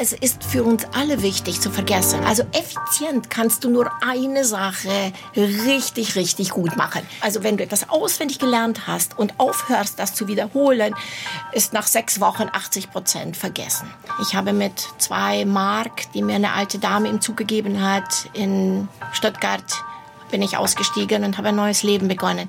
es ist für uns alle wichtig zu vergessen. Also effizient kannst du nur eine Sache richtig, richtig gut machen. Also wenn du etwas auswendig gelernt hast und aufhörst, das zu wiederholen, ist nach sechs Wochen 80 Prozent vergessen. Ich habe mit zwei Mark, die mir eine alte Dame im Zug gegeben hat, in Stuttgart bin ich ausgestiegen und habe ein neues Leben begonnen.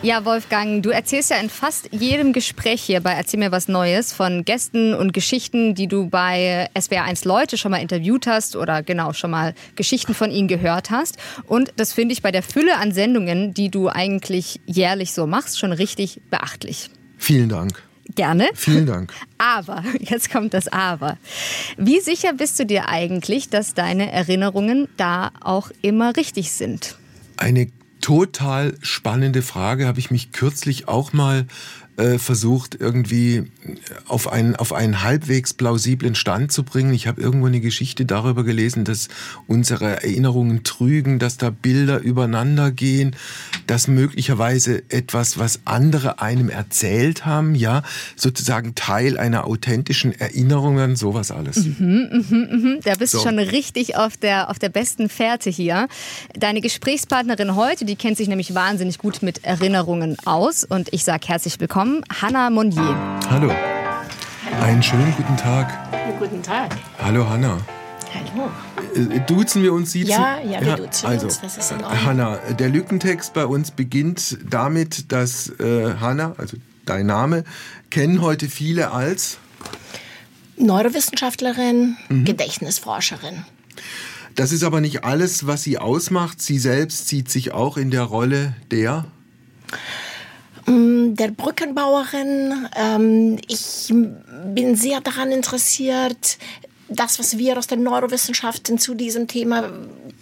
Ja, Wolfgang, du erzählst ja in fast jedem Gespräch hier bei Erzähl mir was Neues von Gästen und Geschichten, die du bei SWR1 Leute schon mal interviewt hast oder genau schon mal Geschichten von ihnen gehört hast. Und das finde ich bei der Fülle an Sendungen, die du eigentlich jährlich so machst, schon richtig beachtlich. Vielen Dank. Gerne. Vielen Dank. Aber, jetzt kommt das Aber. Wie sicher bist du dir eigentlich, dass deine Erinnerungen da auch immer richtig sind? Eine total spannende Frage, habe ich mich kürzlich auch mal äh, versucht, irgendwie auf einen, auf einen halbwegs plausiblen Stand zu bringen. Ich habe irgendwo eine Geschichte darüber gelesen, dass unsere Erinnerungen trügen, dass da Bilder übereinander gehen, dass möglicherweise etwas, was andere einem erzählt haben, ja, sozusagen Teil einer authentischen Erinnerung an sowas alles. Mhm, mhm, mhm. Da bist so. du schon richtig auf der, auf der besten Fährte hier. Deine Gesprächspartnerin heute, die kennt sich nämlich wahnsinnig gut mit Erinnerungen aus und ich sage herzlich willkommen willkommen, Hanna Monnier. Hallo. Einen schönen guten Tag. Guten Tag. Hallo Hanna. Hallo. Äh, duzen wir uns, siezen? Ja, ja, wir duzen also, uns, das ist in Ordnung. Hanna, der Lückentext bei uns beginnt damit, dass äh, Hanna, also dein Name, kennen heute viele als Neurowissenschaftlerin, mhm. Gedächtnisforscherin. Das ist aber nicht alles, was sie ausmacht. Sie selbst sieht sich auch in der Rolle der Der Brückenbauerin. Ähm, ich bin sehr daran interessiert, das, was wir aus den Neurowissenschaften zu diesem Thema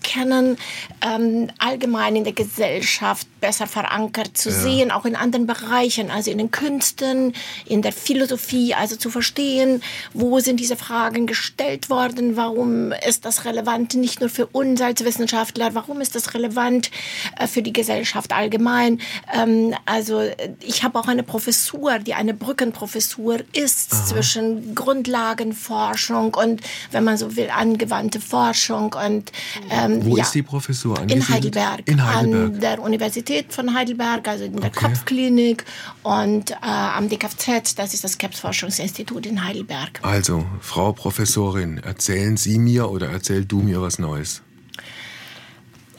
kennen, ähm, allgemein in der Gesellschaft besser verankert zu ja. sehen, auch in anderen Bereichen, also in den Künsten, in der Philosophie, also zu verstehen, wo sind diese Fragen gestellt worden, warum ist das relevant nicht nur für uns als Wissenschaftler, warum ist das relevant äh, für die Gesellschaft allgemein. Ähm, also ich habe auch eine Professur, die eine Brückenprofessur ist Aha. zwischen Grundlagenforschung und, wenn man so will, angewandte Forschung und ähm, wo ja, ist die Professur angesiedelt? In Heidelberg, in Heidelberg, an der Universität von Heidelberg, also in der okay. Kopfklinik und äh, am DKFZ, das ist das Krebsforschungsinstitut in Heidelberg. Also, Frau Professorin, erzählen Sie mir oder erzähl du mir was Neues?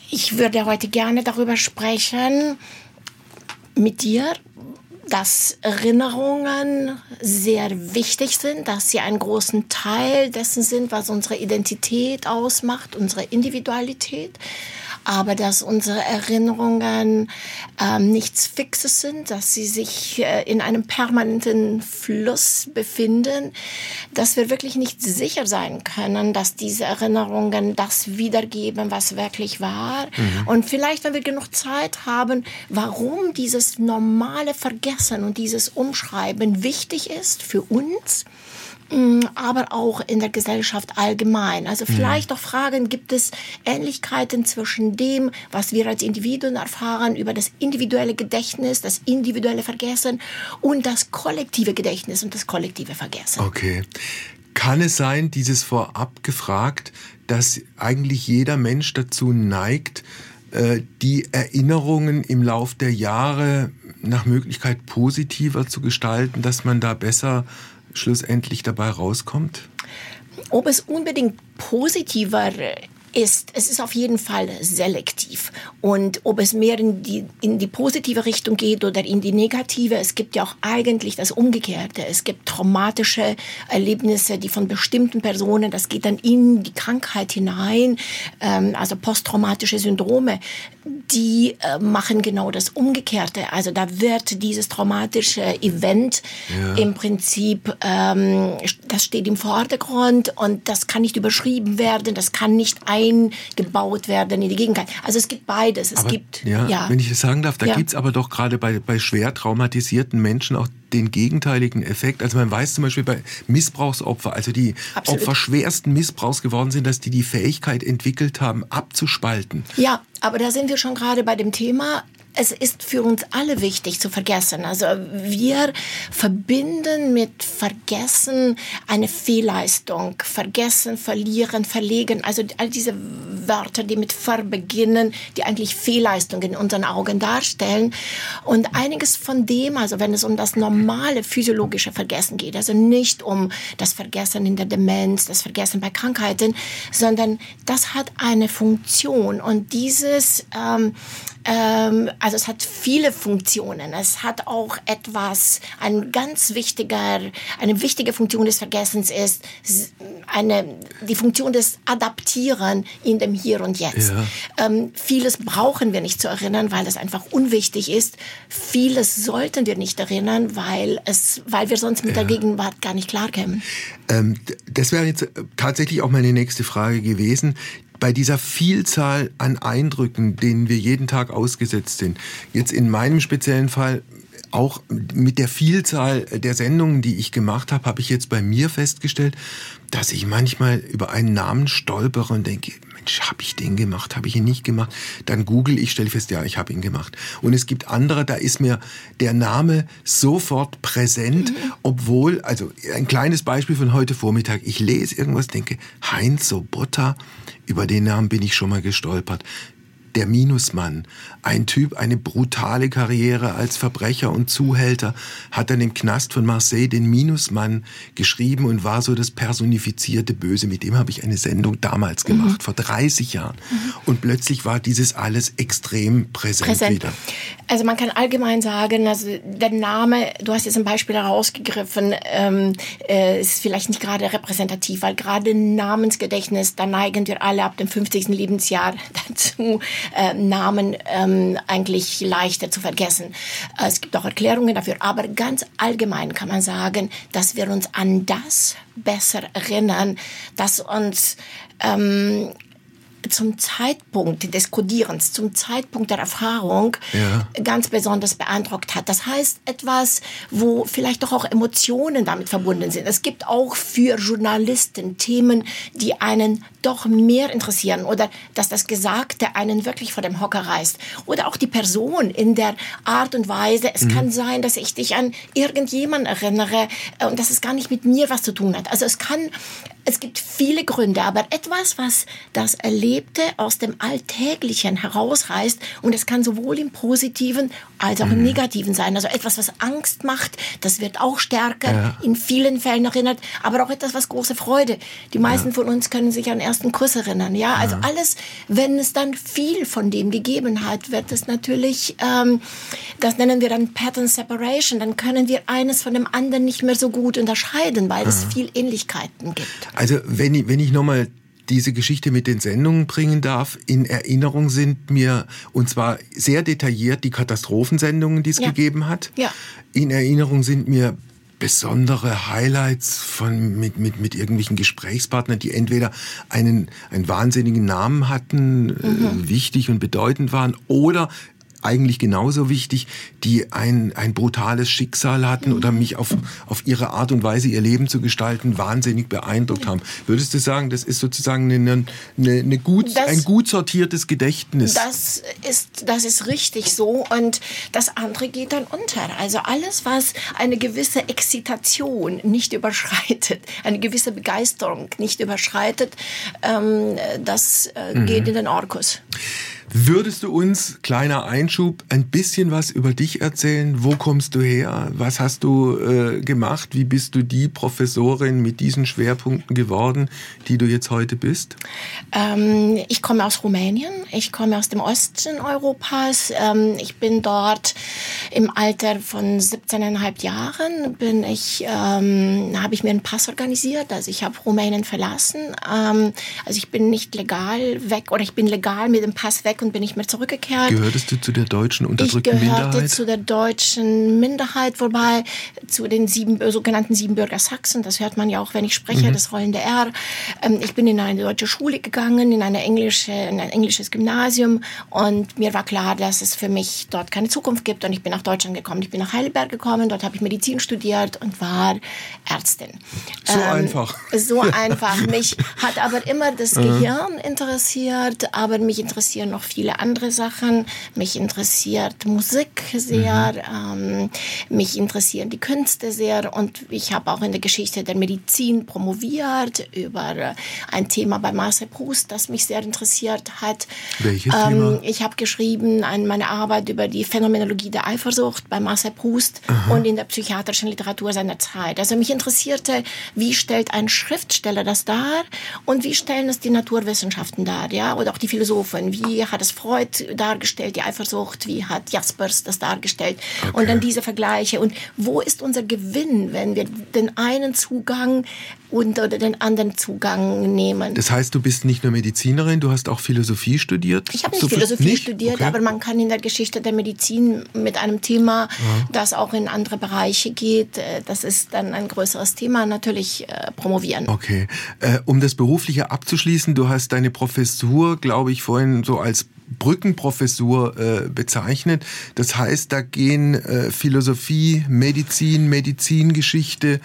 Ich würde heute gerne darüber sprechen mit dir, dass Erinnerungen sehr wichtig sind, dass sie einen großen Teil dessen sind, was unsere Identität ausmacht, unsere Individualität aber dass unsere Erinnerungen ähm, nichts Fixes sind, dass sie sich äh, in einem permanenten Fluss befinden, dass wir wirklich nicht sicher sein können, dass diese Erinnerungen das wiedergeben, was wirklich war. Mhm. Und vielleicht, wenn wir genug Zeit haben, warum dieses normale Vergessen und dieses Umschreiben wichtig ist für uns aber auch in der Gesellschaft allgemein. Also vielleicht auch Fragen, gibt es Ähnlichkeiten zwischen dem, was wir als Individuen erfahren über das individuelle Gedächtnis, das individuelle Vergessen und das kollektive Gedächtnis und das kollektive Vergessen. Okay. Kann es sein, dieses vorab gefragt, dass eigentlich jeder Mensch dazu neigt, äh, die Erinnerungen im Lauf der Jahre nach Möglichkeit positiver zu gestalten, dass man da besser schlussendlich dabei rauskommt? Ob es unbedingt positiver ist, es ist auf jeden Fall selektiv. Und ob es mehr in die, in die positive Richtung geht oder in die negative, es gibt ja auch eigentlich das Umgekehrte. Es gibt traumatische Erlebnisse, die von bestimmten Personen, das geht dann in die Krankheit hinein, ähm, also posttraumatische Syndrome. Die äh, machen genau das Umgekehrte. Also da wird dieses traumatische Event ja. im Prinzip, ähm, das steht im Vordergrund und das kann nicht überschrieben werden, das kann nicht eingebaut werden in die Gegenwart. Also es gibt beides. Es aber, gibt, ja, ja, wenn ich es sagen darf, da ja. gibt's aber doch gerade bei, bei schwer traumatisierten Menschen auch den gegenteiligen Effekt. Also man weiß zum Beispiel bei Missbrauchsopfer, also die Absolut. Opfer schwersten Missbrauchs geworden sind, dass die die Fähigkeit entwickelt haben, abzuspalten. Ja, aber da sind wir schon gerade bei dem Thema es ist für uns alle wichtig zu vergessen. Also wir verbinden mit Vergessen eine Fehlleistung. Vergessen, verlieren, verlegen. Also all diese Wörter, die mit Ver beginnen, die eigentlich Fehlleistungen in unseren Augen darstellen. Und einiges von dem, also wenn es um das normale physiologische Vergessen geht, also nicht um das Vergessen in der Demenz, das Vergessen bei Krankheiten, sondern das hat eine Funktion. Und dieses ähm, ähm, also es hat viele Funktionen. Es hat auch etwas, ein ganz wichtiger, eine wichtige Funktion des Vergessens ist eine, die Funktion des Adaptieren in dem Hier und Jetzt. Ja. Ähm, vieles brauchen wir nicht zu erinnern, weil es einfach unwichtig ist. Vieles sollten wir nicht erinnern, weil es, weil wir sonst mit ja. der Gegenwart gar nicht klarkämen. Ähm, das wäre jetzt tatsächlich auch meine nächste Frage gewesen bei dieser Vielzahl an Eindrücken, denen wir jeden Tag ausgesetzt sind, jetzt in meinem speziellen Fall auch mit der Vielzahl der Sendungen, die ich gemacht habe, habe ich jetzt bei mir festgestellt, dass ich manchmal über einen Namen stolpere und denke, Mensch, habe ich den gemacht, habe ich ihn nicht gemacht? Dann google ich, stelle fest, ja, ich habe ihn gemacht. Und es gibt andere, da ist mir der Name sofort präsent, mhm. obwohl, also ein kleines Beispiel von heute Vormittag, ich lese irgendwas, denke, Heinz Sobotta, über den Namen bin ich schon mal gestolpert der Minusmann. Ein Typ, eine brutale Karriere als Verbrecher und Zuhälter, hat dann im Knast von Marseille den Minusmann geschrieben und war so das personifizierte Böse. Mit dem habe ich eine Sendung damals mhm. gemacht, mhm. vor 30 Jahren. Mhm. Und plötzlich war dieses alles extrem präsent, präsent, wieder. Also man kann allgemein sagen, also der Name, du hast jetzt ein Beispiel herausgegriffen, ähm, äh, ist vielleicht nicht gerade repräsentativ, weil gerade Namensgedächtnis, da neigen wir alle ab dem 50. Lebensjahr dazu, äh, Namen ähm, eigentlich leichter zu vergessen. Äh, es gibt auch Erklärungen dafür, aber ganz allgemein kann man sagen, dass wir uns an das besser erinnern, dass uns ähm, zum Zeitpunkt des Kodierens, zum Zeitpunkt der Erfahrung ja. ganz besonders beeindruckt hat. Das heißt etwas, wo vielleicht doch auch Emotionen damit verbunden sind. Es gibt auch für Journalisten Themen, die einen doch mehr interessieren oder dass das Gesagte einen wirklich vor dem Hocker reißt. Oder auch die Person in der Art und Weise. Es mhm. kann sein, dass ich dich an irgendjemanden erinnere äh, und dass es gar nicht mit mir was zu tun hat. Also es kann es gibt viele Gründe, aber etwas, was das Erlebte aus dem Alltäglichen herausreißt und es kann sowohl im Positiven als auch im mhm. Negativen sein. Also etwas, was Angst macht, das wird auch stärker ja. in vielen Fällen erinnert, aber auch etwas, was große Freude. Die meisten ja. von uns können sich an ersten Kuss erinnern. Ja, also ja. alles, wenn es dann viel von dem gegeben hat, wird es natürlich, ähm, das nennen wir dann Pattern Separation. Dann können wir eines von dem anderen nicht mehr so gut unterscheiden, weil es viel Ähnlichkeiten gibt. Also wenn ich, wenn ich nochmal diese Geschichte mit den Sendungen bringen darf. In Erinnerung sind mir, und zwar sehr detailliert, die Katastrophensendungen, die es ja. gegeben hat. Ja. In Erinnerung sind mir besondere Highlights von, mit, mit, mit irgendwelchen Gesprächspartnern, die entweder einen, einen wahnsinnigen Namen hatten, äh, mhm. äh, wichtig und bedeutend waren, oder eigentlich genauso wichtig, die ein, ein brutales Schicksal hatten oder mich auf, auf ihre Art und Weise ihr Leben zu gestalten wahnsinnig beeindruckt haben. Würdest du sagen, das ist sozusagen eine, eine, eine gut, das, ein gut sortiertes Gedächtnis? Das ist, das ist richtig so und das andere geht dann unter. Also alles, was eine gewisse Exzitation nicht überschreitet, eine gewisse Begeisterung nicht überschreitet, ähm, das äh, mhm. geht in den Orkus. Würdest du uns, kleiner Einschub, ein bisschen was über dich erzählen? Wo kommst du her? Was hast du äh, gemacht? Wie bist du die Professorin mit diesen Schwerpunkten geworden, die du jetzt heute bist? Ähm, ich komme aus Rumänien. Ich komme aus dem Osten Europas. Ähm, ich bin dort im Alter von 17,5 Jahren bin ich, ähm, habe ich mir einen Pass organisiert. Also ich habe Rumänien verlassen. Ähm, also ich bin nicht legal weg oder ich bin legal mit dem Pass weg weg und bin nicht mehr zurückgekehrt. Gehörtest du zu der deutschen unterdrückten ich gehörte Minderheit? zu der deutschen Minderheit, wobei zu den sieben, äh, sogenannten Siebenbürger Sachsen, das hört man ja auch, wenn ich spreche, mhm. das rollende R. Ähm, ich bin in eine deutsche Schule gegangen, in, eine englische, in ein englisches Gymnasium und mir war klar, dass es für mich dort keine Zukunft gibt und ich bin nach Deutschland gekommen. Ich bin nach Heidelberg gekommen, dort habe ich Medizin studiert und war Ärztin. So ähm, einfach. So einfach. Mich hat aber immer das Gehirn interessiert, aber mich interessieren noch viele andere Sachen. Mich interessiert Musik sehr, mhm. ähm, mich interessieren die Künste sehr und ich habe auch in der Geschichte der Medizin promoviert über ein Thema bei Marcel Proust, das mich sehr interessiert hat. Welches ähm, Thema? Ich habe geschrieben an meine Arbeit über die Phänomenologie der Eifersucht bei Marcel Proust Aha. und in der psychiatrischen Literatur seiner Zeit. Also mich interessierte, wie stellt ein Schriftsteller das dar und wie stellen es die Naturwissenschaften dar, ja, oder auch die Philosophen. Wie hat es Freud dargestellt, die Eifersucht, wie hat Jaspers das dargestellt okay. und dann diese Vergleiche und wo ist unser Gewinn, wenn wir den einen Zugang und oder den anderen Zugang nehmen. Das heißt, du bist nicht nur Medizinerin, du hast auch Philosophie studiert? Ich habe nicht so Philosophie nicht? studiert, okay. aber man kann in der Geschichte der Medizin mit einem Thema, ja. das auch in andere Bereiche geht, äh, das ist dann ein größeres Thema, natürlich äh, promovieren. Okay. Äh, um das Berufliche abzuschließen, du hast deine Professur, glaube ich, vorhin so als Brückenprofessur äh, bezeichnet. Das heißt, da gehen äh, Philosophie, Medizin, Medizingeschichte,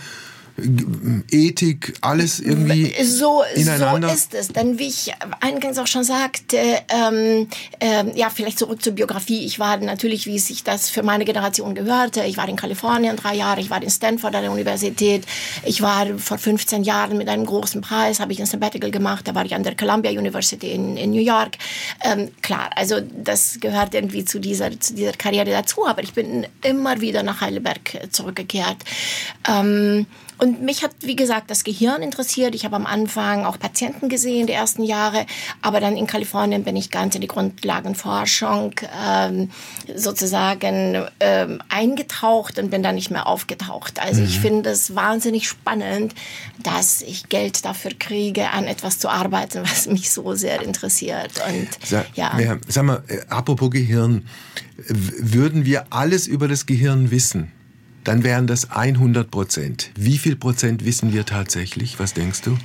Ethik, alles irgendwie so, ineinander? So ist es. Denn wie ich eingangs auch schon sagte, ähm, ähm, ja, vielleicht zurück zur Biografie. Ich war natürlich, wie sich das für meine Generation gehörte, ich war in Kalifornien drei Jahre, ich war in Stanford an der Universität, ich war vor 15 Jahren mit einem großen Preis, habe ich ein Sabbatical gemacht, da war ich an der Columbia University in, in New York. Ähm, klar, also das gehört irgendwie zu dieser, zu dieser Karriere dazu, aber ich bin immer wieder nach Heidelberg zurückgekehrt. Ähm, und mich hat, wie gesagt, das Gehirn interessiert. Ich habe am Anfang auch Patienten gesehen, die ersten Jahre. Aber dann in Kalifornien bin ich ganz in die Grundlagenforschung ähm, sozusagen ähm, eingetaucht und bin dann nicht mehr aufgetaucht. Also mhm. ich finde es wahnsinnig spannend, dass ich Geld dafür kriege, an etwas zu arbeiten, was mich so sehr interessiert. Und Sa ja. ja. Sag mal, äh, apropos Gehirn, würden wir alles über das Gehirn wissen? Dann wären das 100 Prozent. Wie viel Prozent wissen wir tatsächlich? Was denkst du?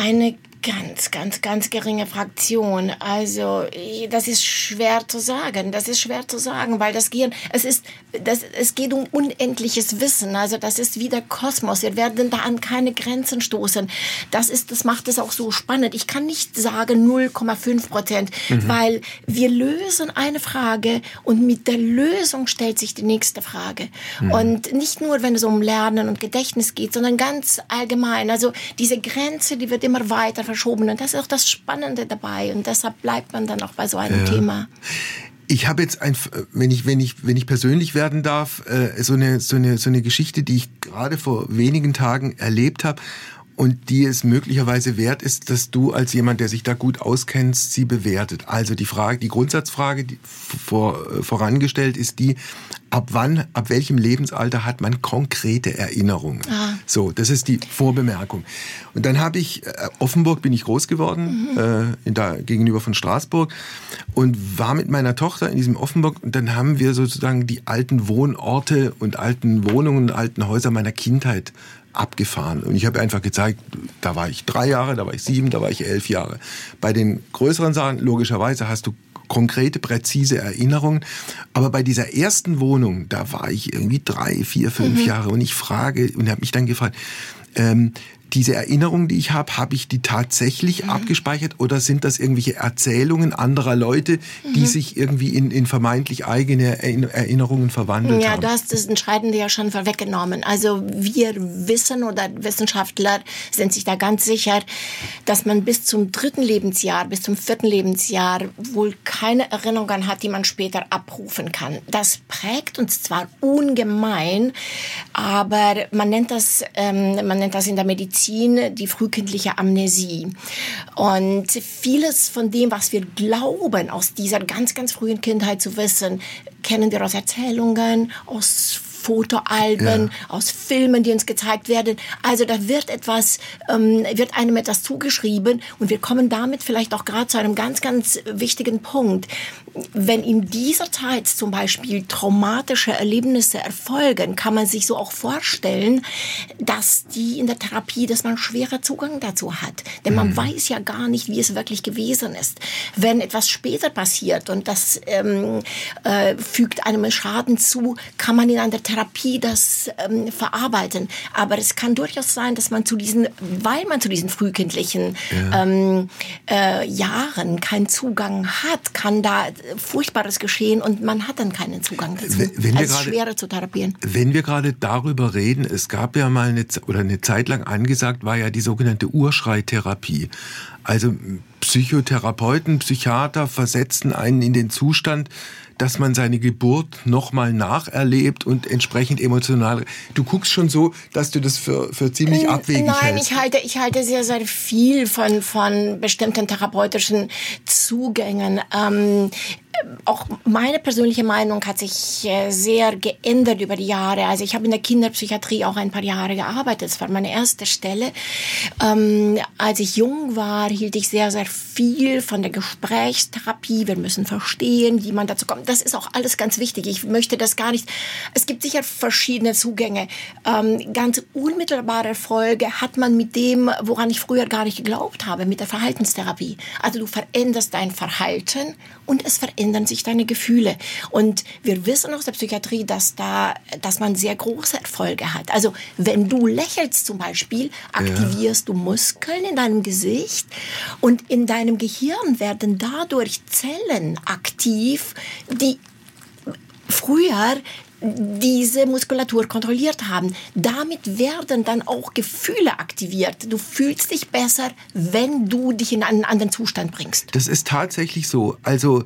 Eine ganz, ganz, ganz geringe Fraktion. Also das ist schwer zu sagen. Das ist schwer zu sagen, weil das Gehirn, es ist, das, es geht um unendliches Wissen. Also das ist wie der Kosmos. Wir werden da an keine Grenzen stoßen. Das ist, das macht es auch so spannend. Ich kann nicht sagen 0,5 Prozent, mhm. weil wir lösen eine Frage und mit der Lösung stellt sich die nächste Frage. Mhm. Und nicht nur, wenn es um Lernen und Gedächtnis geht, sondern ganz allgemein. Also diese Grenze, die wird immer weiter verschoben. Und das ist auch das Spannende dabei. Und deshalb bleibt man dann auch bei so einem ja. Thema. Ich habe jetzt ein, wenn ich, wenn ich, wenn ich persönlich werden darf, äh, so eine, so eine, so eine Geschichte, die ich gerade vor wenigen Tagen erlebt habe und die es möglicherweise wert ist, dass du als jemand, der sich da gut auskennst, sie bewertet. Also die Frage, die Grundsatzfrage, die vor, äh, vorangestellt ist die, ab wann, ab welchem Lebensalter hat man konkrete Erinnerungen? Ah. So, das ist die Vorbemerkung. Und dann habe ich, äh, Offenburg bin ich groß geworden, mhm. äh, da, gegenüber von Straßburg und war mit meiner Tochter in diesem Offenburg und dann haben wir sozusagen die alten Wohnorte und alten Wohnungen, alten Häuser meiner Kindheit abgefahren. Und ich habe einfach gezeigt, da war ich drei Jahre, da war ich sieben, da war ich elf Jahre. Bei den größeren Sachen, logischerweise, hast du konkrete, präzise Erinnerungen. Aber bei dieser ersten Wohnung, da war ich irgendwie drei, vier, fünf mhm. Jahre und ich frage und habe mich dann gefragt, ähm, diese Erinnerungen, die ich habe, habe ich die tatsächlich mhm. abgespeichert oder sind das irgendwelche Erzählungen anderer Leute, die mhm. sich irgendwie in, in vermeintlich eigene Erinnerungen verwandelt ja, haben? Ja, du hast das Entscheidende ja schon vorweggenommen. Also wir wissen oder Wissenschaftler sind sich da ganz sicher, dass man bis zum dritten Lebensjahr, bis zum vierten Lebensjahr wohl keine Erinnerungen hat, die man später abrufen kann. Das prägt uns zwar ungemein, aber man nennt das, ähm, man nennt das in der Medizin Medizin die frühkindliche Amnesie. Und vieles von dem, was wir glauben, aus dieser ganz, ganz frühen Kindheit zu wissen, kennen wir aus Erzählungen, aus Fotoalben, ja. aus Filmen, die uns gezeigt werden. Also da wird etwas, ähm, wird einem etwas zugeschrieben und wir kommen damit vielleicht auch gerade zu einem ganz, ganz wichtigen Punkt. Wenn in dieser Zeit zum Beispiel traumatische Erlebnisse erfolgen, kann man sich so auch vorstellen, dass die in der Therapie, dass man schwerer Zugang dazu hat. Denn man mhm. weiß ja gar nicht, wie es wirklich gewesen ist. Wenn etwas später passiert und das ähm, äh, fügt einem Schaden zu, kann man in einer Therapie das ähm, verarbeiten. Aber es kann durchaus sein, dass man zu diesen, weil man zu diesen frühkindlichen ja. ähm, äh, Jahren keinen Zugang hat, kann da Furchtbares geschehen und man hat dann keinen Zugang dazu. Wenn, wenn also grade, schwerer zu therapieren. Wenn wir gerade darüber reden, es gab ja mal eine, oder eine Zeit lang angesagt, war ja die sogenannte Urschreitherapie. Also Psychotherapeuten, Psychiater versetzen einen in den Zustand, dass man seine Geburt nochmal nacherlebt und entsprechend emotional. Du guckst schon so, dass du das für, für ziemlich abwegig Nein, hältst. ich halte, ich halte sehr, sehr viel von, von bestimmten therapeutischen Zugängen. Ähm, auch meine persönliche Meinung hat sich äh, sehr geändert über die Jahre. Also ich habe in der Kinderpsychiatrie auch ein paar Jahre gearbeitet. Das war meine erste Stelle. Ähm, als ich jung war, hielt ich sehr, sehr viel von der Gesprächstherapie. Wir müssen verstehen, wie man dazu kommt. Das ist auch alles ganz wichtig. Ich möchte das gar nicht. Es gibt sicher verschiedene Zugänge. Ähm, ganz unmittelbare Erfolge hat man mit dem, woran ich früher gar nicht geglaubt habe, mit der Verhaltenstherapie. Also du veränderst dein Verhalten und es verändert verändern sich deine Gefühle. Und wir wissen aus der Psychiatrie, dass da, dass man sehr große Erfolge hat. Also wenn du lächelst zum Beispiel, aktivierst ja. du Muskeln in deinem Gesicht und in deinem Gehirn werden dadurch Zellen aktiv, die früher diese Muskulatur kontrolliert haben. Damit werden dann auch Gefühle aktiviert. Du fühlst dich besser, wenn du dich in einen anderen Zustand bringst. Das ist tatsächlich so. Also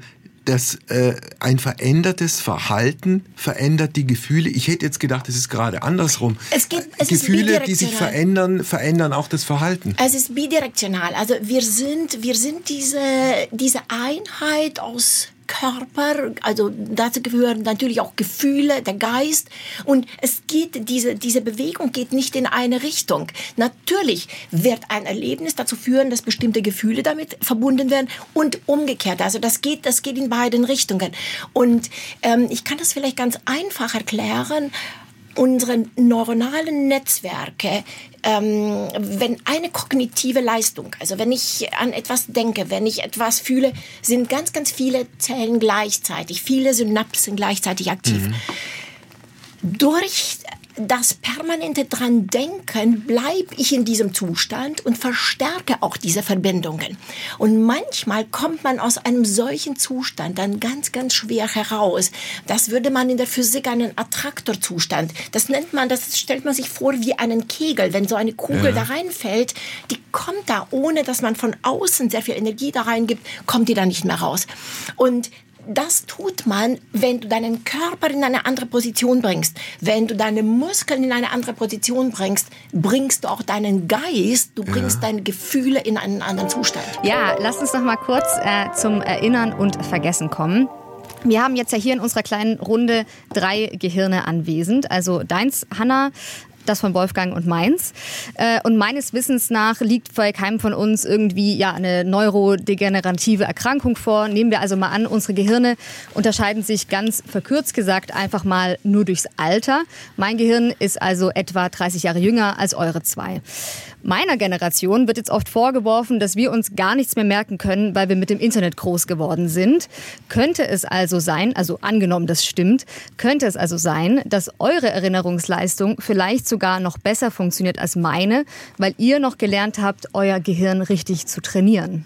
dass äh, ein verändertes Verhalten verändert die Gefühle. Ich hätte jetzt gedacht, es ist gerade andersrum. Es gibt, es Gefühle, die sich verändern, verändern auch das Verhalten. Es ist bidirektional. Also wir sind, wir sind diese, diese Einheit aus Körper, also dazu gehören natürlich auch Gefühle, der Geist und es geht, diese, diese Bewegung geht nicht in eine Richtung. Natürlich wird ein Erlebnis dazu führen, dass bestimmte Gefühle damit verbunden werden und umgekehrt. Also das geht, das geht in beiden Richtungen. Und ähm, ich kann das vielleicht ganz einfach erklären unsere neuronalen Netzwerke, ähm, wenn eine kognitive Leistung, also wenn ich an etwas denke, wenn ich etwas fühle, sind ganz, ganz viele Zellen gleichzeitig, viele Synapsen gleichzeitig aktiv. Mhm. Durch das permanente dran denken, bleibe ich in diesem Zustand und verstärke auch diese Verbindungen. Und manchmal kommt man aus einem solchen Zustand dann ganz, ganz schwer heraus. Das würde man in der Physik einen Attraktorzustand. Das nennt man, das stellt man sich vor wie einen Kegel. Wenn so eine Kugel ja. da reinfällt, die kommt da, ohne dass man von außen sehr viel Energie da reingibt, kommt die da nicht mehr raus. Und das tut man, wenn du deinen Körper in eine andere Position bringst. Wenn du deine Muskeln in eine andere Position bringst, bringst du auch deinen Geist, du bringst ja. deine Gefühle in einen anderen Zustand. Ja, lass uns noch mal kurz äh, zum Erinnern und Vergessen kommen. Wir haben jetzt ja hier in unserer kleinen Runde drei Gehirne anwesend. Also deins, Hanna, das von Wolfgang und meins. Äh, und meines Wissens nach liegt bei keinem von uns irgendwie ja eine neurodegenerative Erkrankung vor. Nehmen wir also mal an, unsere Gehirne unterscheiden sich ganz verkürzt gesagt einfach mal nur durchs Alter. Mein Gehirn ist also etwa 30 Jahre jünger als eure zwei. Meiner Generation wird jetzt oft vorgeworfen, dass wir uns gar nichts mehr merken können, weil wir mit dem Internet groß geworden sind. Könnte es also sein, also angenommen das stimmt, könnte es also sein, dass eure Erinnerungsleistung vielleicht sogar noch besser funktioniert als meine, weil ihr noch gelernt habt, euer Gehirn richtig zu trainieren?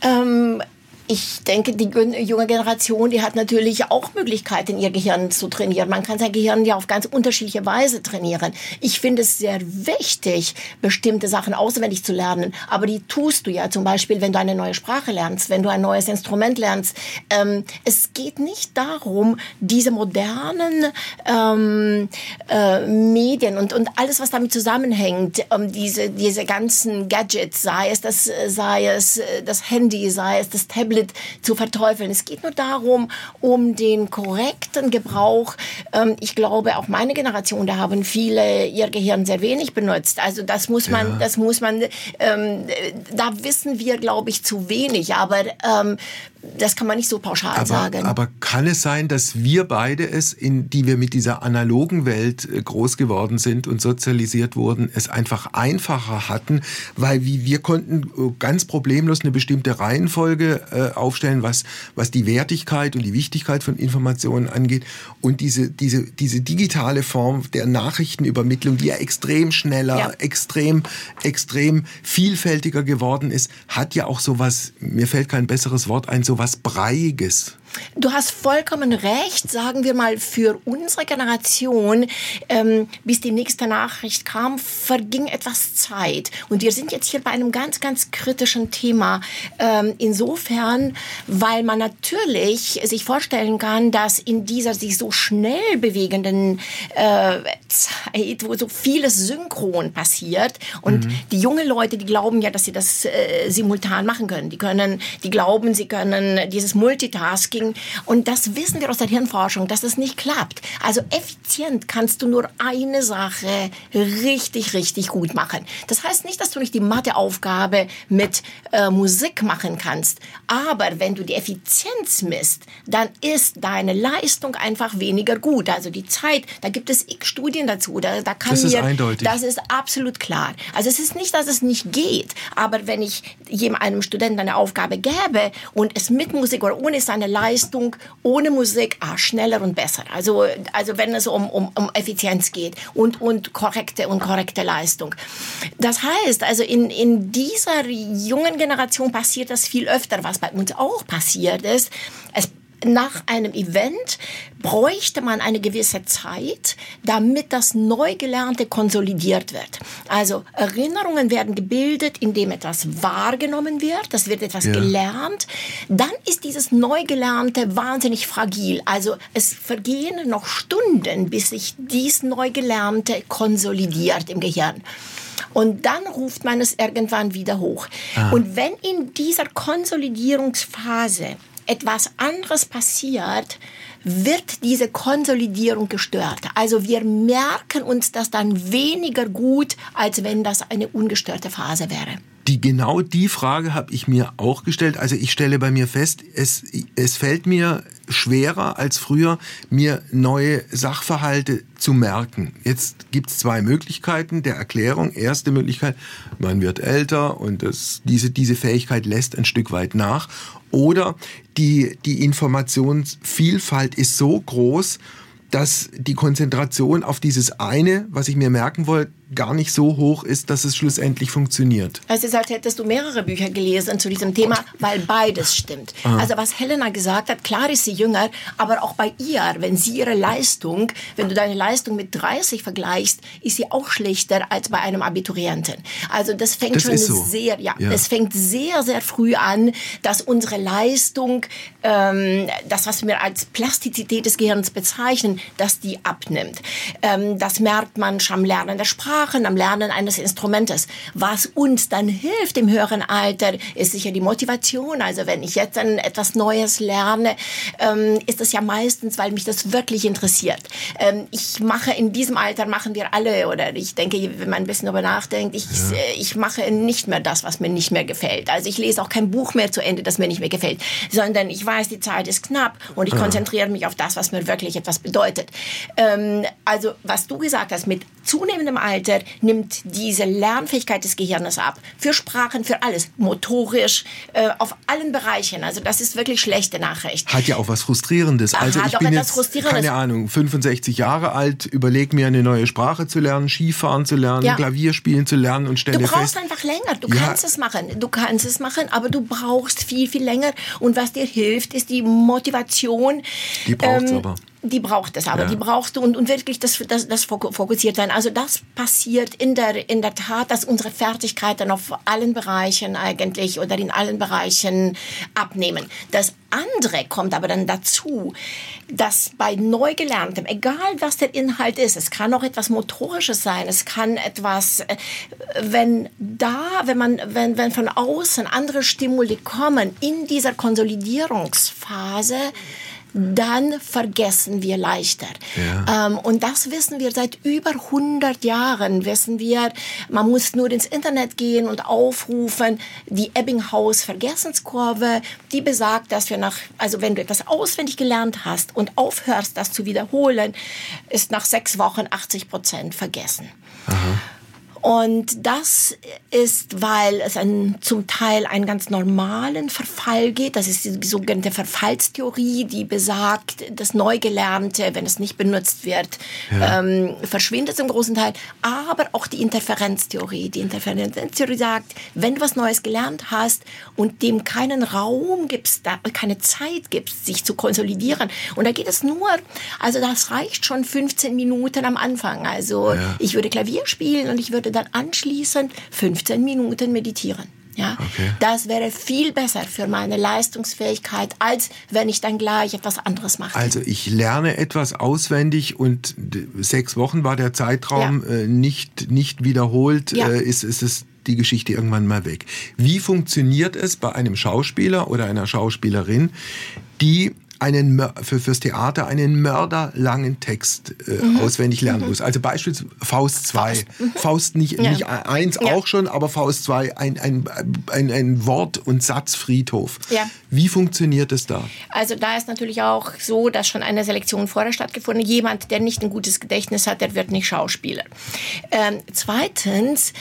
Ähm, ich denke, die junge Generation, die hat natürlich auch Möglichkeiten, ihr Gehirn zu trainieren. Man kann sein Gehirn ja auf ganz unterschiedliche Weise trainieren. Ich finde es sehr wichtig, bestimmte Sachen auswendig zu lernen. Aber die tust du ja zum Beispiel, wenn du eine neue Sprache lernst, wenn du ein neues Instrument lernst. Ähm, es geht nicht darum, diese modernen ähm, äh, Medien und, und alles, was damit zusammenhängt, ähm, diese, diese ganzen Gadgets, sei es das, sei es äh, das Handy, sei es das Tablet, Tablet zu verteufeln. Es geht nur darum, um den korrekten Gebrauch. Ähm, ich glaube, auch meine Generation, da haben viele ihr Gehirn sehr wenig benutzt. Also das muss man, ja. das muss man, ähm, da wissen wir, glaube ich, zu wenig. Aber ähm, das kann man nicht so pauschal aber, sagen. Aber kann es sein, dass wir beide es, in die wir mit dieser analogen Welt äh, groß geworden sind und sozialisiert wurden, es einfach einfacher hatten, weil wir konnten äh, ganz problemlos eine bestimmte Reihenfolge äh, aufstellen, was, was die Wertigkeit und die Wichtigkeit von Informationen angeht und diese, diese, diese digitale Form der Nachrichtenübermittlung, die ja extrem schneller, ja. extrem, extrem vielfältiger geworden ist, hat ja auch sowas, mir fällt kein besseres Wort ein, so was Breiiges. Du hast vollkommen recht, sagen wir mal, für unsere Generation, ähm, bis die nächste Nachricht kam, verging etwas Zeit. Und wir sind jetzt hier bei einem ganz, ganz kritischen Thema. Ähm, insofern, weil man natürlich sich vorstellen kann, dass in dieser sich so schnell bewegenden äh, Zeit, wo so vieles synchron passiert und mhm. die jungen Leute, die glauben ja, dass sie das äh, simultan machen können. Die können, die glauben, sie können dieses Multitasking Coaching. Und das wissen wir aus der Hirnforschung, dass es nicht klappt. Also effizient kannst du nur eine Sache richtig, richtig gut machen. Das heißt nicht, dass du nicht die Matheaufgabe mit äh, Musik machen kannst. Aber wenn du die Effizienz misst, dann ist deine Leistung einfach weniger gut. Also die Zeit, da gibt es x Studien dazu. Da, da kann das ist mir, eindeutig. Das ist absolut klar. Also es ist nicht, dass es nicht geht. Aber wenn ich einem Studenten eine Aufgabe gäbe und es mit Musik oder ohne seine Leistung Leistung ohne Musik ah, schneller und besser. Also, also wenn es um, um, um Effizienz geht und, und korrekte und korrekte Leistung. Das heißt, also in, in dieser jungen Generation passiert das viel öfter, was bei uns auch passiert ist. Es nach einem Event bräuchte man eine gewisse Zeit, damit das Neugelernte konsolidiert wird. Also Erinnerungen werden gebildet, indem etwas wahrgenommen wird, das wird etwas ja. gelernt. Dann ist dieses Neugelernte wahnsinnig fragil. Also es vergehen noch Stunden, bis sich dies Neugelernte konsolidiert im Gehirn. Und dann ruft man es irgendwann wieder hoch. Ah. Und wenn in dieser Konsolidierungsphase etwas anderes passiert, wird diese Konsolidierung gestört. Also wir merken uns das dann weniger gut, als wenn das eine ungestörte Phase wäre. Die genau die Frage habe ich mir auch gestellt. Also ich stelle bei mir fest, es, es fällt mir schwerer als früher, mir neue Sachverhalte zu merken. Jetzt gibt es zwei Möglichkeiten der Erklärung. Erste Möglichkeit, man wird älter und das, diese, diese Fähigkeit lässt ein Stück weit nach. Oder die, die Informationsvielfalt ist so groß, dass die Konzentration auf dieses eine, was ich mir merken wollte, gar nicht so hoch ist, dass es schlussendlich funktioniert. Es ist, als hättest du mehrere Bücher gelesen zu diesem Thema, weil beides stimmt. Ah. Also was Helena gesagt hat, klar ist sie jünger, aber auch bei ihr, wenn sie ihre Leistung, wenn du deine Leistung mit 30 vergleichst, ist sie auch schlechter als bei einem Abiturienten. Also das fängt das schon so. sehr, ja, ja, es fängt sehr, sehr früh an, dass unsere Leistung, ähm, das was wir als Plastizität des Gehirns bezeichnen, dass die abnimmt. Ähm, das merkt man schon am Lernen der Sprache Sprachen, am Lernen eines Instrumentes. Was uns dann hilft im höheren Alter, ist sicher die Motivation. Also wenn ich jetzt dann etwas Neues lerne, ähm, ist das ja meistens, weil mich das wirklich interessiert. Ähm, ich mache in diesem Alter, machen wir alle, oder ich denke, wenn man ein bisschen darüber nachdenkt, ich, ja. Äh, ich mache nicht mehr das, was mir nicht mehr gefällt. Also ich lese auch kein Buch mehr zu Ende, das mir nicht mehr gefällt, sondern ich weiß, die Zeit ist knapp und ich ja. konzentriere mich auf das, was mir wirklich etwas bedeutet. Ähm, also was du gesagt hast, mit zunehmendem Alter nimmt diese Lernfähigkeit des Gehirns ab. Für Sprachen, für alles. Motorisch, äh, auf allen Bereichen. Also das ist wirklich schlechte Nachricht. Hat ja auch was Frustrierendes. Also Hat ich bin jetzt, keine Ahnung, 65 Jahre alt, überlege mir eine neue Sprache zu lernen, Skifahren zu lernen, ja. Klavier spielen zu lernen und stelle fest... Du brauchst einfach länger. Du ja. kannst es machen. Du kannst es machen, aber du brauchst viel, viel länger. Und was dir hilft, ist die Motivation. Die braucht ähm, aber. Die braucht es aber, Ja. die brauchst du und, und wirklich das, das, das foku- fokussiert sein. Also das passiert in der, in der Tat, dass unsere Fertigkeiten auf allen Bereichen eigentlich oder in allen Bereichen abnehmen. Das andere kommt aber dann dazu, dass bei Neugelerntem, egal was der Inhalt ist, es kann auch etwas Motorisches sein, es kann etwas, äh, wenn da, wenn man, wenn, wenn von außen andere Stimuli kommen in dieser Konsolidierungsphase, dann vergessen wir leichter. Ja. Ähm, und das wissen wir seit über 100 Jahren. Wissen wir, man muss nur ins Internet gehen und aufrufen, die Ebbinghaus-Vergessenskurve, die besagt, dass wir nach, also wenn du etwas auswendig gelernt hast und aufhörst, das zu wiederholen, ist nach sechs Wochen 80 Prozent vergessen. Und das ist, weil es ein, zum Teil einen ganz normalen Verfall geht. Das ist die sogenannte Verfallstheorie, die besagt, das Neugelernte, wenn es nicht benutzt wird, ähm, verschwindet zum großen Teil. Aber auch die Interferenztheorie. Die Interferenztheorie sagt, wenn du was Neues gelernt hast und dem keinen Raum gibst, keine Zeit gibst, sich zu konsolidieren. Und da geht es nur, also das reicht schon 15 Minuten am Anfang. Also Ja. ich würde Klavier spielen und ich würde dann anschließend 15 Minuten meditieren. Ja, Okay. das wäre viel besser für meine Leistungsfähigkeit, als wenn ich dann gleich etwas anderes mache. Also ich lerne etwas auswendig und sechs Wochen war der Zeitraum Ja. äh, nicht, nicht wiederholt, Ja. äh, ist, ist es die Geschichte irgendwann mal weg. Wie funktioniert es bei einem Schauspieler oder einer Schauspielerin, die einen für, fürs Theater einen mörderlangen Text äh, Mhm. auswendig lernen muss. Also beispielsweise Faust 2. Faust, nicht, Ja. nicht eins Ja. auch schon, aber Faust 2, ein, ein, ein, ein Wort- und Satzfriedhof. Ja. Wie funktioniert es da? Also da ist natürlich auch so, dass schon eine Selektion vorher stattgefunden. Jemand, der nicht ein gutes Gedächtnis hat, der wird nicht Schauspieler. Ähm, zweitens,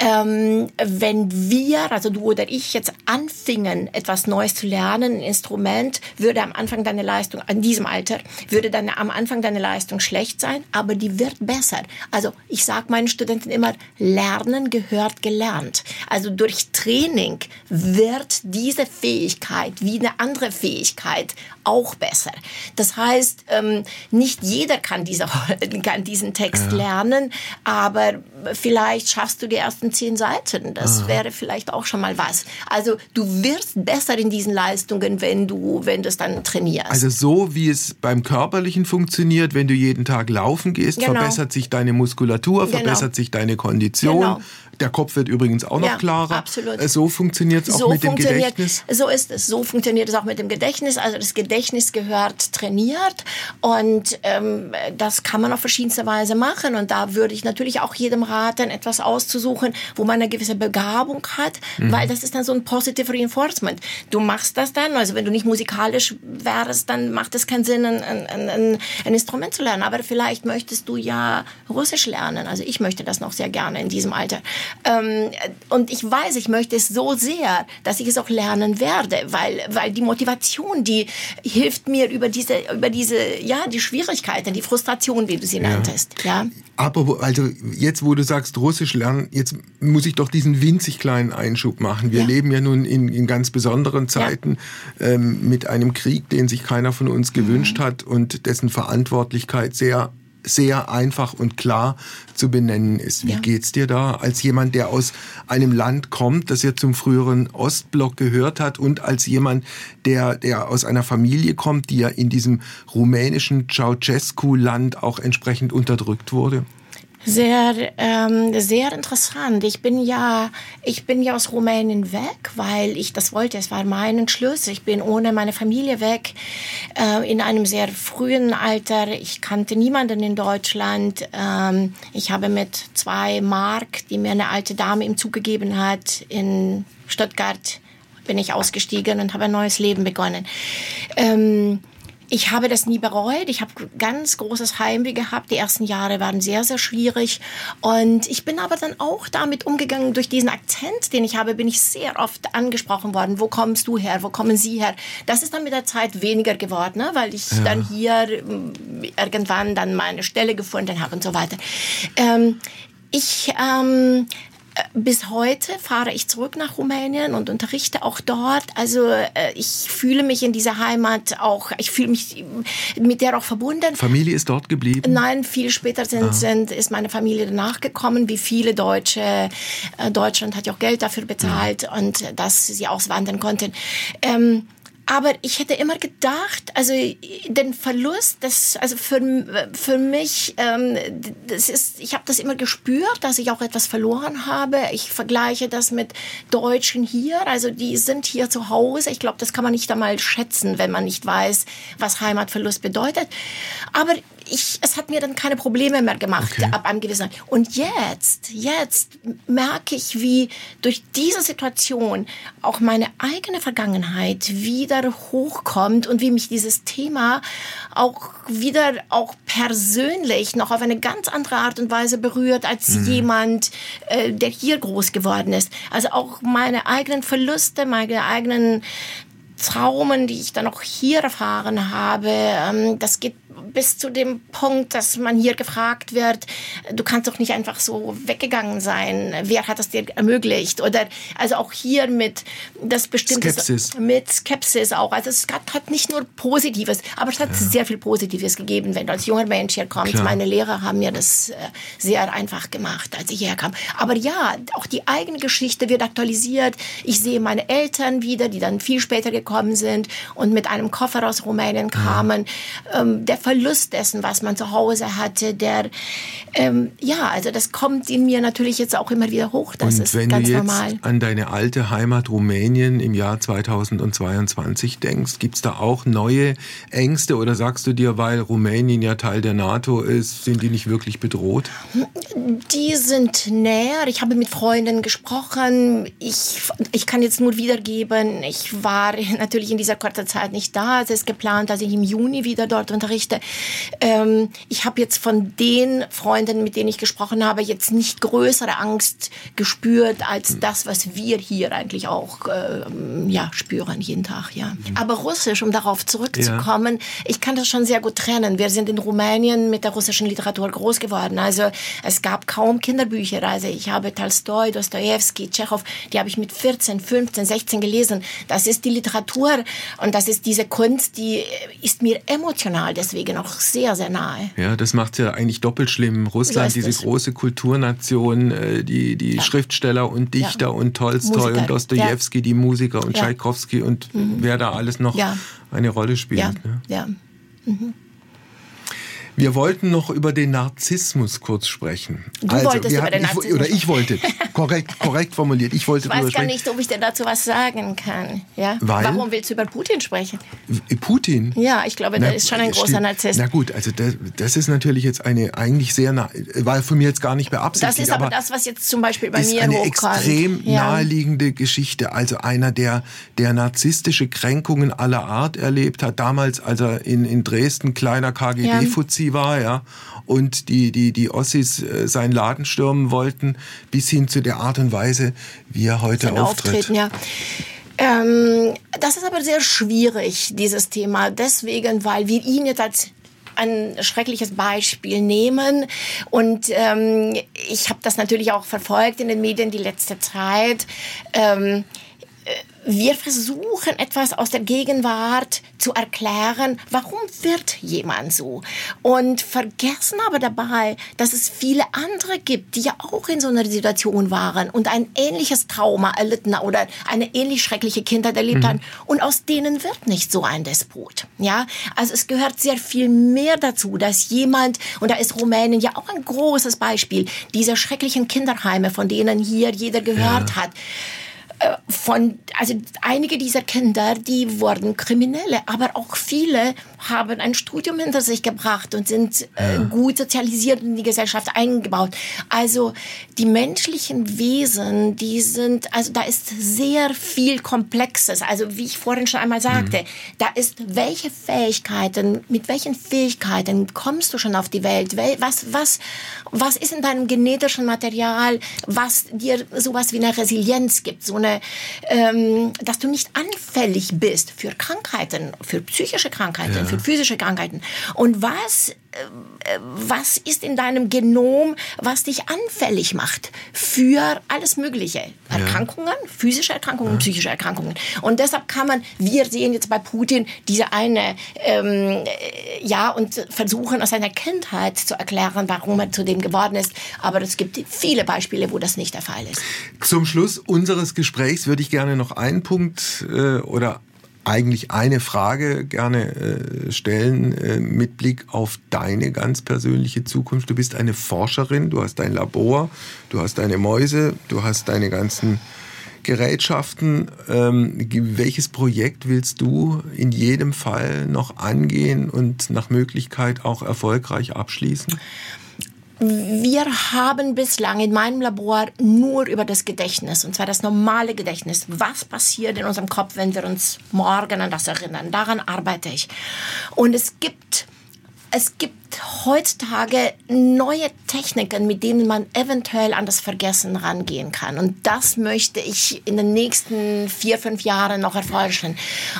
ähm, wenn wir, also du oder ich jetzt anfingen, etwas Neues zu lernen, ein Instrument, würde am Anfang deine Leistung, an diesem Alter, würde dann am Anfang deine Leistung schlecht sein, aber die wird besser. Also ich sage meinen Studenten immer, Lernen gehört gelernt. Also durch Training wird diese Fähigkeit wie eine andere Fähigkeit auch besser. Das heißt, ähm, nicht jeder kann, diese, kann diesen Text lernen, aber vielleicht schaffst du die ersten zehn Seiten. Das wäre vielleicht auch schon mal was. Also du wirst besser in diesen Leistungen, wenn du, wenn du es dann trainierst. Also so wie es beim Körperlichen funktioniert, wenn du jeden Tag laufen gehst, Genau. verbessert sich deine Muskulatur, Genau. verbessert sich deine Kondition. Genau. Der Kopf wird übrigens auch noch Ja, klarer. absolut. Äh, So funktioniert es auch so mit dem Gedächtnis. So ist es. So funktioniert es auch mit dem Gedächtnis. Also das Gedächtnis gehört trainiert und ähm, das kann man auf verschiedenste Weise machen. Und da würde ich natürlich auch jedem raten, etwas auszusuchen, wo man eine gewisse Begabung hat, Mhm. weil das ist dann so ein Positive Reinforcement. Du machst das dann, also wenn du nicht musikalisch wärst, dann macht es keinen Sinn, ein, ein, ein, ein Instrument zu lernen. Aber vielleicht möchtest du ja Russisch lernen. Also ich möchte das noch sehr gerne in diesem Alter. Ähm, und ich weiß, ich möchte es so sehr, dass ich es auch lernen werde, weil, weil die Motivation, die hilft mir über diese, über diese, ja, die Schwierigkeiten, die Frustration, wie du sie nanntest, ja. Aber wo- also jetzt, wo du sagst Russisch lernen, jetzt muss ich doch diesen winzig kleinen Einschub machen. Wir Ja. leben ja nun in, in ganz besonderen Zeiten ähm, mit einem Krieg, den sich keiner von uns gewünscht Mhm. hat und dessen Verantwortlichkeit sehr sehr einfach und klar zu benennen ist. Wie Ja. geht's dir da als jemand, der aus einem Land kommt, das ja zum früheren Ostblock gehört hat und als jemand, der der aus einer Familie kommt, die ja in diesem rumänischen Ceausescu-Land auch entsprechend unterdrückt wurde? Sehr, ähm, sehr interessant. Ich bin ja, ich bin ja aus Rumänien weg, weil ich das wollte. Es war mein Entschluss. Ich bin ohne meine Familie weg, äh, in einem sehr frühen Alter. Ich kannte niemanden in Deutschland. Ähm, ich habe mit zwei Mark, die mir eine alte Dame im Zug gegeben hat, in Stuttgart bin ich ausgestiegen und habe ein neues Leben begonnen. Ähm, ich habe das nie bereut. Ich habe ganz großes Heimweh gehabt. Die ersten Jahre waren sehr, sehr schwierig. Und ich bin aber dann auch damit umgegangen. Durch diesen Akzent, den ich habe, bin ich sehr oft angesprochen worden. Wo kommst du her? Wo kommen Sie her? Das ist dann mit der Zeit weniger geworden, ne? weil ich dann hier ähm, irgendwann dann meine Stelle gefunden habe und so weiter. Ähm, ich ähm, bis heute fahre ich zurück nach Rumänien und unterrichte auch dort. Also äh, ich fühle mich in dieser Heimat auch, ich fühle mich mit der auch verbunden. Familie ist dort geblieben? Nein, viel später sind, ah. sind, ist meine Familie danach gekommen, wie viele Deutsche. Äh, Deutschland hat ja auch Geld dafür bezahlt ja. und dass sie auswandern konnten. Ähm, aber ich hätte immer gedacht, also den Verlust, das, also für, für mich, ähm, das ist, ich habe das immer gespürt, dass ich auch etwas verloren habe. Ich vergleiche das mit Deutschen hier, also die sind hier zu Hause. Ich glaube, das kann man nicht einmal schätzen, wenn man nicht weiß, was Heimatverlust bedeutet. Aber ich, es hat mir dann keine Probleme mehr gemacht okay. ab einem gewissen. Und jetzt, jetzt merke ich, wie durch diese Situation auch meine eigene Vergangenheit wieder hochkommt und wie mich dieses Thema auch wieder auch persönlich noch auf eine ganz andere Art und Weise berührt als mhm. jemand, äh, der hier groß geworden ist. Also auch meine eigenen Verluste, meine eigenen Traumen, die ich dann auch hier erfahren habe, ähm, das geht bis zu dem Punkt, dass man hier gefragt wird, du kannst doch nicht einfach so weggegangen sein. Wer hat das dir ermöglicht? Oder also auch hier mit das bestimmte Skepsis. mit Skepsis auch. Also es hat, hat nicht nur Positives, aber es hat ja. sehr viel Positives gegeben, wenn du als junger Mensch hier kommst. Klar. Meine Lehrer haben mir das äh, sehr einfach gemacht, als ich hierher kam. Aber ja, auch die eigene Geschichte wird aktualisiert. Ich sehe meine Eltern wieder, die dann viel später gekommen sind und mit einem Koffer aus Rumänien kamen. Ja. Ähm, der Verlust dessen, was man zu Hause hatte, der, ähm, ja, also das kommt in mir natürlich jetzt auch immer wieder hoch. Das Und ist wenn ganz du jetzt normal. an deine alte Heimat Rumänien im Jahr 2022 denkst, gibt es da auch neue Ängste oder sagst du dir, weil Rumänien ja Teil der NATO ist, sind die nicht wirklich bedroht? Die sind näher. Ich habe mit Freunden gesprochen. Ich, ich kann jetzt nur wiedergeben, ich war natürlich in dieser kurzen Zeit nicht da. Es ist geplant, dass ich im Juni wieder dort unterrichte. Ähm, ich habe jetzt von den Freunden, mit denen ich gesprochen habe, jetzt nicht größere Angst gespürt als mhm. das, was wir hier eigentlich auch ähm, ja, spüren jeden Tag. Ja. Mhm. Aber Russisch, um darauf zurückzukommen, ja. ich kann das schon sehr gut trennen. Wir sind in Rumänien mit der russischen Literatur groß geworden. Also es gab kaum Kinderbücher. Also ich habe Tolstoi, Dostoevsky, Tschechow, die habe ich mit 14, 15, 16 gelesen. Das ist die Literatur und das ist diese Kunst, die ist mir emotional deswegen auch sehr, sehr nahe. Ja, das macht ja eigentlich doppelt schlimm. Russland, so diese es. große Kulturnation, äh, die, die ja. Schriftsteller und Dichter ja. und Tolstoi Musiker. und Dostoevsky, ja. die Musiker und Tschaikowski und mhm. wer da alles noch eine Rolle spielt. Ja, ne? ja. Mhm. Wir wollten noch über den Narzissmus kurz sprechen. Du also, wolltest über den Narzissmus ich, Oder ich wollte, korrekt, korrekt formuliert. Ich, wollte ich weiß gar nicht, ob ich dir dazu was sagen kann. Ja? Weil? Warum willst du über Putin sprechen? Putin? Ja, ich glaube, der ist schon ein großer Narzisst. Na gut, also das, das, ist natürlich jetzt eine eigentlich sehr, nah, war von mir jetzt gar nicht beabsichtigt. Das ist aber, aber das, was jetzt zum Beispiel bei ist mir eine hochkommt. extrem ja. naheliegende Geschichte. Also einer, der, der narzisstische Kränkungen aller Art erlebt hat. Damals, als er in, in Dresden kleiner KGB-Fuzzi war, ja und die, die, die Ossis äh, seinen Laden stürmen wollten, bis hin zu der Art und Weise, wie er heute Sein auftritt. Auftreten, ja. Ähm, das ist aber sehr schwierig, dieses Thema, deswegen, weil wir ihn jetzt als ein schreckliches Beispiel nehmen. Und ähm, ich habe das natürlich auch verfolgt in den Medien die letzte Zeit. Ähm, wir versuchen etwas aus der Gegenwart zu erklären, warum wird jemand so? Und vergessen aber dabei, dass es viele andere gibt, die ja auch in so einer Situation waren und ein ähnliches Trauma erlitten oder eine ähnlich schreckliche Kindheit erlebt mhm. haben. Und aus denen wird nicht so ein Despot. Ja, also es gehört sehr viel mehr dazu, dass jemand, und da ist Rumänien ja auch ein großes Beispiel, diese schrecklichen Kinderheime, von denen hier jeder gehört ja. hat, von, also einige dieser Kinder, die wurden Kriminelle, aber auch viele haben ein Studium hinter sich gebracht und sind äh, gut sozialisiert in die Gesellschaft eingebaut. Also die menschlichen Wesen, die sind, also da ist sehr viel Komplexes. Also wie ich vorhin schon einmal sagte, mhm. da ist welche Fähigkeiten, mit welchen Fähigkeiten kommst du schon auf die Welt? Was, was, was ist in deinem genetischen Material, was dir sowas wie eine Resilienz gibt, so eine eine, ähm, dass du nicht anfällig bist für Krankheiten, für psychische Krankheiten, ja. für physische Krankheiten. Und was was ist in deinem Genom, was dich anfällig macht für alles Mögliche. Erkrankungen, physische Erkrankungen, ja. psychische Erkrankungen. Und deshalb kann man, wir sehen jetzt bei Putin diese eine, ähm, ja, und versuchen aus seiner Kindheit zu erklären, warum er zu dem geworden ist. Aber es gibt viele Beispiele, wo das nicht der Fall ist. Zum Schluss unseres Gesprächs würde ich gerne noch einen Punkt äh, oder eigentlich eine Frage gerne äh, stellen äh, mit Blick auf deine ganz persönliche Zukunft. Du bist eine Forscherin, du hast dein Labor, du hast deine Mäuse, du hast deine ganzen Gerätschaften. Ähm, welches Projekt willst du in jedem Fall noch angehen und nach Möglichkeit auch erfolgreich abschließen? Wir haben bislang in meinem Labor nur über das Gedächtnis, und zwar das normale Gedächtnis. Was passiert in unserem Kopf, wenn wir uns morgen an das erinnern? Daran arbeite ich. Und es gibt es gibt heutzutage neue Techniken, mit denen man eventuell an das Vergessen rangehen kann. Und das möchte ich in den nächsten vier, fünf Jahren noch erforschen.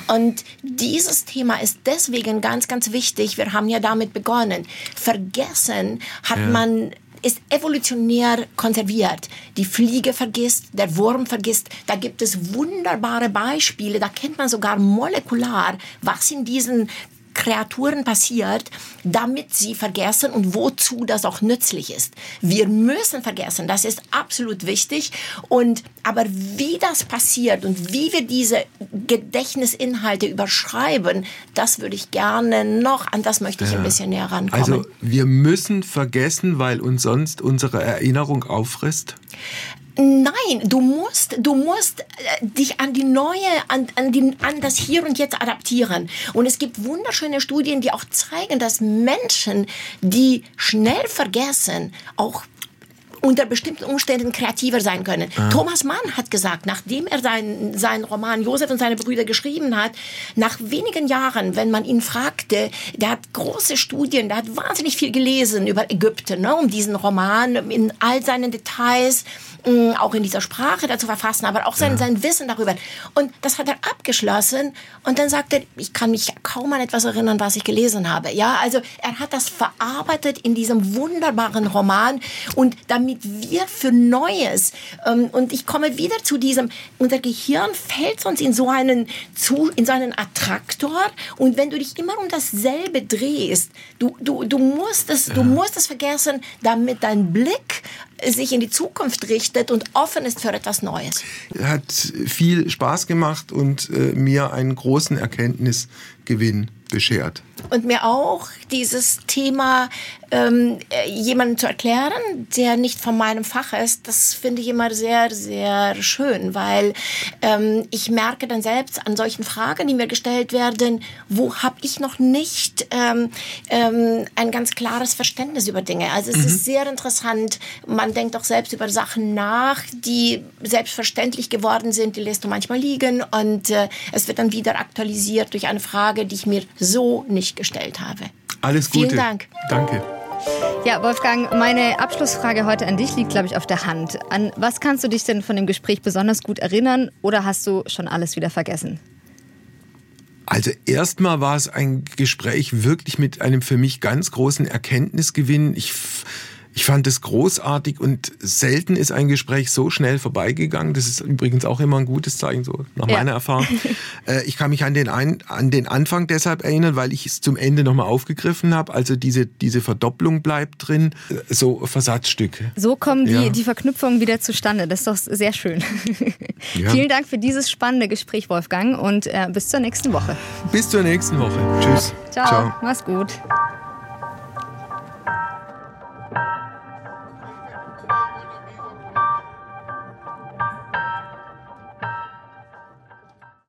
Und dieses Thema ist deswegen ganz, ganz wichtig. Wir haben ja damit begonnen. Vergessen hat ja. man ist evolutionär konserviert. Die Fliege vergisst, der Wurm vergisst. Da gibt es wunderbare Beispiele. Da kennt man sogar molekular, was in diesen Kreaturen passiert, damit sie vergessen und wozu das auch nützlich ist. Wir müssen vergessen, das ist absolut wichtig. Und aber wie das passiert und wie wir diese Gedächtnisinhalte überschreiben, das würde ich gerne noch, an das möchte ich ja. ein bisschen näher rankommen. Also wir müssen vergessen, weil uns sonst unsere Erinnerung auffrisst? Nein, du musst, du musst äh, dich an die neue, an, an, die, an das Hier und Jetzt adaptieren. Und es gibt wunderschöne Studien, die auch zeigen, dass Menschen, die schnell vergessen, auch unter bestimmten Umständen kreativer sein können. Ah. Thomas Mann hat gesagt, nachdem er seinen, seinen Roman Josef und seine Brüder geschrieben hat, nach wenigen Jahren, wenn man ihn fragte, der hat große Studien, der hat wahnsinnig viel gelesen über Ägypten, ne, um diesen Roman in all seinen Details mm, auch in dieser Sprache dazu verfassen, aber auch sein, ja. sein Wissen darüber. Und das hat er abgeschlossen und dann sagte er, ich kann mich kaum an etwas erinnern, was ich gelesen habe. Ja, also er hat das verarbeitet in diesem wunderbaren Roman und damit damit wir für Neues, ähm, und ich komme wieder zu diesem, unser Gehirn fällt sonst in so einen, zu, in so einen Attraktor und wenn du dich immer um dasselbe drehst, du, du, du musst es, du musst es vergessen, damit dein Blick sich in die Zukunft richtet und offen ist für etwas Neues. Hat viel Spaß gemacht und äh, mir einen großen Erkenntnisgewinn beschert. Und mir auch dieses Thema ähm, jemandem zu erklären, der nicht von meinem Fach ist, das finde ich immer sehr, sehr schön, weil ähm, ich merke dann selbst an solchen Fragen, die mir gestellt werden, wo habe ich noch nicht ähm, ähm, ein ganz klares Verständnis über Dinge. Also es mhm. ist sehr interessant. Man denkt auch selbst über Sachen nach, die selbstverständlich geworden sind, die lässt du manchmal liegen und äh, es wird dann wieder aktualisiert durch eine Frage, die ich mir so nicht gestellt habe. Alles Gute. Vielen Dank. Danke. Ja, Wolfgang, meine Abschlussfrage heute an dich liegt, glaube ich, auf der Hand. An was kannst du dich denn von dem Gespräch besonders gut erinnern oder hast du schon alles wieder vergessen? Also erstmal war es ein Gespräch wirklich mit einem für mich ganz großen Erkenntnisgewinn. Ich ich fand es großartig und selten ist ein Gespräch so schnell vorbeigegangen. Das ist übrigens auch immer ein gutes Zeichen, so nach ja. meiner Erfahrung. Äh, ich kann mich an den, ein, an den Anfang deshalb erinnern, weil ich es zum Ende nochmal aufgegriffen habe. Also diese, diese Verdopplung bleibt drin, so Versatzstücke. So kommen die, ja. die Verknüpfungen wieder zustande. Das ist doch sehr schön. Ja. Vielen Dank für dieses spannende Gespräch, Wolfgang, und äh, bis zur nächsten Woche. Bis zur nächsten Woche. Tschüss. Ciao. Ciao. Mach's gut.